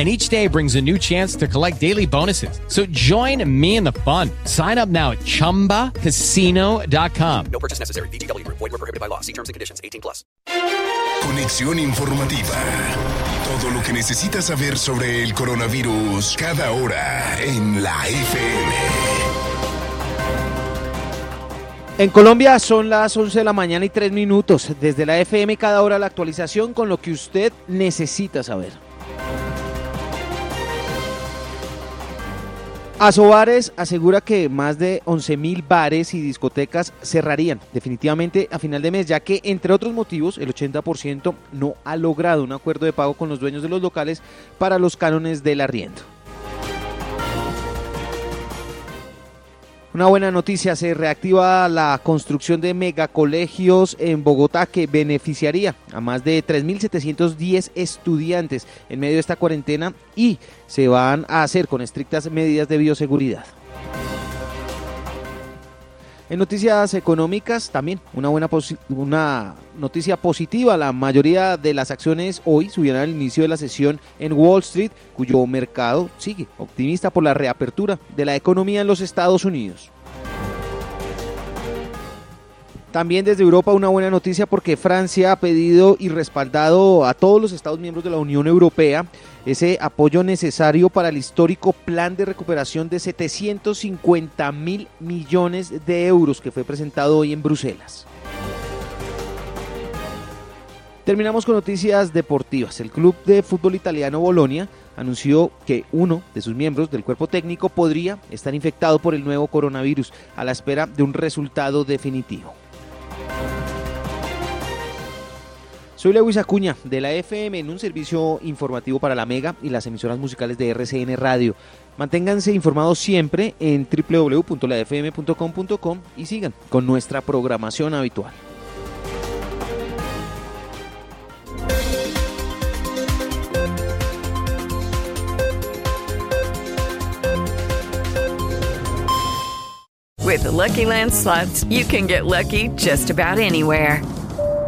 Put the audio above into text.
and each day brings a new chance to collect daily bonuses. So join me in the fun. Sign up now at ChumbaCasino.com. No purchase necessary. BGW. Void were prohibited by law. See terms and conditions. 18 plus. Conexión informativa. Todo lo que necesitas saber sobre el coronavirus cada hora en la FM. En Colombia son las 11 de la mañana y 3 minutos. Desde la FM cada hora la actualización con lo que usted necesita saber. Asobares asegura que más de 11.000 bares y discotecas cerrarían definitivamente a final de mes, ya que, entre otros motivos, el 80% no ha logrado un acuerdo de pago con los dueños de los locales para los cánones del arriendo. Una buena noticia, se reactiva la construcción de megacolegios en Bogotá que beneficiaría a más de 3.710 estudiantes en medio de esta cuarentena y se van a hacer con estrictas medidas de bioseguridad. En noticias económicas también una buena una noticia positiva. La mayoría de las acciones hoy subieron al inicio de la sesión en Wall Street, cuyo mercado sigue optimista por la reapertura de la economía en los Estados Unidos. También desde Europa una buena noticia porque Francia ha pedido y respaldado a todos los Estados miembros de la Unión Europea ese apoyo necesario para el histórico plan de recuperación de 750 mil millones de euros que fue presentado hoy en Bruselas. Terminamos con noticias deportivas. El club de fútbol italiano Bolonia anunció que uno de sus miembros del cuerpo técnico podría estar infectado por el nuevo coronavirus a la espera de un resultado definitivo. Soy Lewis Acuña de la FM en un servicio informativo para la Mega y las emisoras musicales de RCN Radio. Manténganse informados siempre en www.lafm.com.com y sigan con nuestra programación habitual. With Lucky Land slots, you can get lucky just about anywhere.